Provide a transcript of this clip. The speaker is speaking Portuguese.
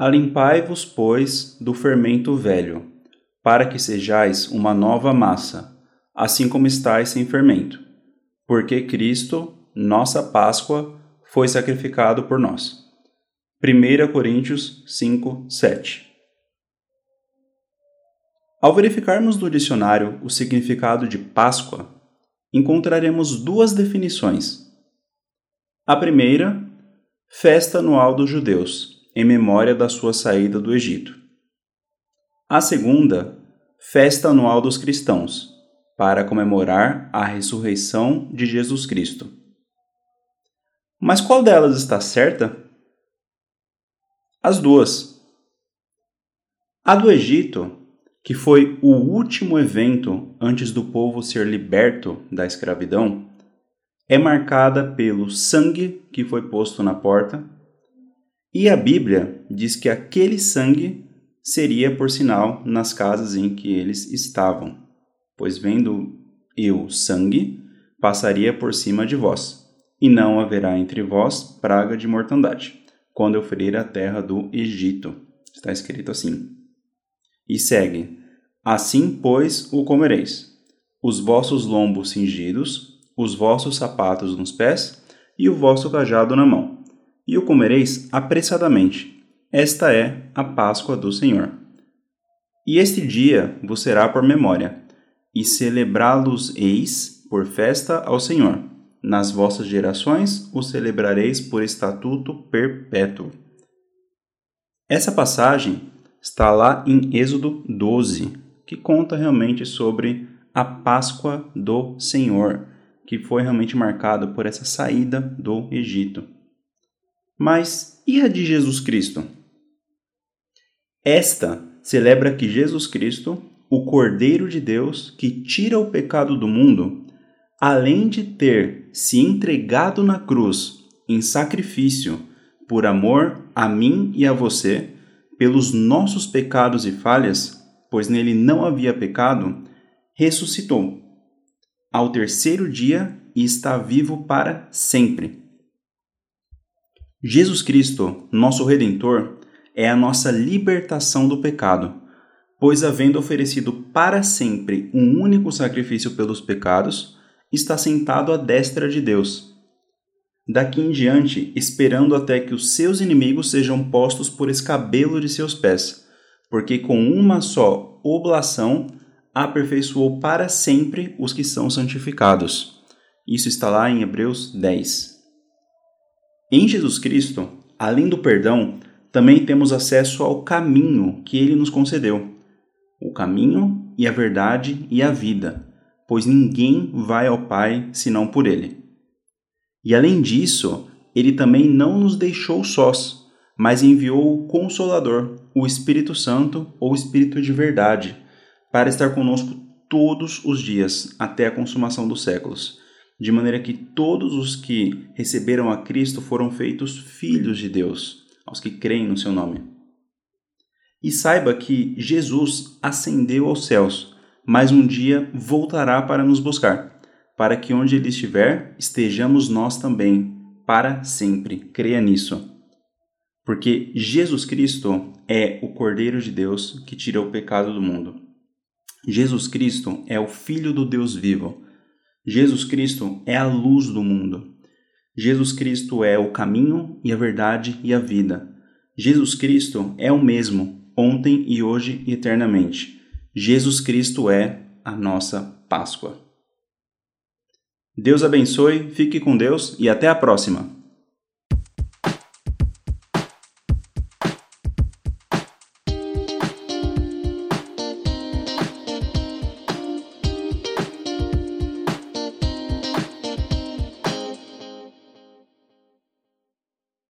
Alimpai-vos, pois, do fermento velho, para que sejais uma nova massa, assim como estáis sem fermento, porque Cristo, nossa Páscoa, foi sacrificado por nós. 1 Coríntios 5, 7 Ao verificarmos no dicionário o significado de Páscoa, encontraremos duas definições. A primeira, festa anual dos judeus, em memória da sua saída do Egito. A segunda, festa anual dos cristãos, para comemorar a ressurreição de Jesus Cristo. Mas qual delas está certa? As duas. A do Egito, que foi o último evento antes do povo ser liberto da escravidão, é marcada pelo sangue que foi posto na porta, e a Bíblia diz que aquele sangue seria por sinal nas casas em que eles estavam, pois vendo eu sangue, passaria por cima de vós, e não haverá entre vós praga de mortandade quando eu ferir a terra do Egito. Está escrito assim. E segue: Assim, pois, o comereis: os vossos lombos cingidos, os vossos sapatos nos pés e o vosso cajado na mão. E o comereis apressadamente. Esta é a Páscoa do Senhor. E este dia vos será por memória, e celebrá-los-eis por festa ao Senhor nas vossas gerações o celebrareis por estatuto perpétuo. Essa passagem está lá em Êxodo 12, que conta realmente sobre a Páscoa do Senhor, que foi realmente marcada por essa saída do Egito. Mas e a de Jesus Cristo? Esta celebra que Jesus Cristo, o Cordeiro de Deus que tira o pecado do mundo, além de ter se entregado na cruz em sacrifício por amor a mim e a você, pelos nossos pecados e falhas, pois nele não havia pecado, ressuscitou ao terceiro dia e está vivo para sempre. Jesus Cristo, nosso Redentor, é a nossa libertação do pecado, pois, havendo oferecido para sempre um único sacrifício pelos pecados, está sentado à destra de Deus. Daqui em diante, esperando até que os seus inimigos sejam postos por escabelo de seus pés, porque com uma só oblação aperfeiçoou para sempre os que são santificados. Isso está lá em Hebreus 10. Em Jesus Cristo, além do perdão, também temos acesso ao caminho que ele nos concedeu. O caminho e a verdade e a vida pois ninguém vai ao Pai senão por ele. E além disso, ele também não nos deixou sós, mas enviou o Consolador, o Espírito Santo ou Espírito de verdade, para estar conosco todos os dias até a consumação dos séculos, de maneira que todos os que receberam a Cristo foram feitos filhos de Deus, aos que creem no seu nome. E saiba que Jesus ascendeu aos céus mas um dia voltará para nos buscar, para que onde ele estiver, estejamos nós também, para sempre. Creia nisso. Porque Jesus Cristo é o Cordeiro de Deus que tira o pecado do mundo. Jesus Cristo é o Filho do Deus vivo. Jesus Cristo é a luz do mundo. Jesus Cristo é o caminho e a verdade e a vida. Jesus Cristo é o mesmo, ontem e hoje e eternamente. Jesus Cristo é a nossa Páscoa. Deus abençoe, fique com Deus e até a próxima!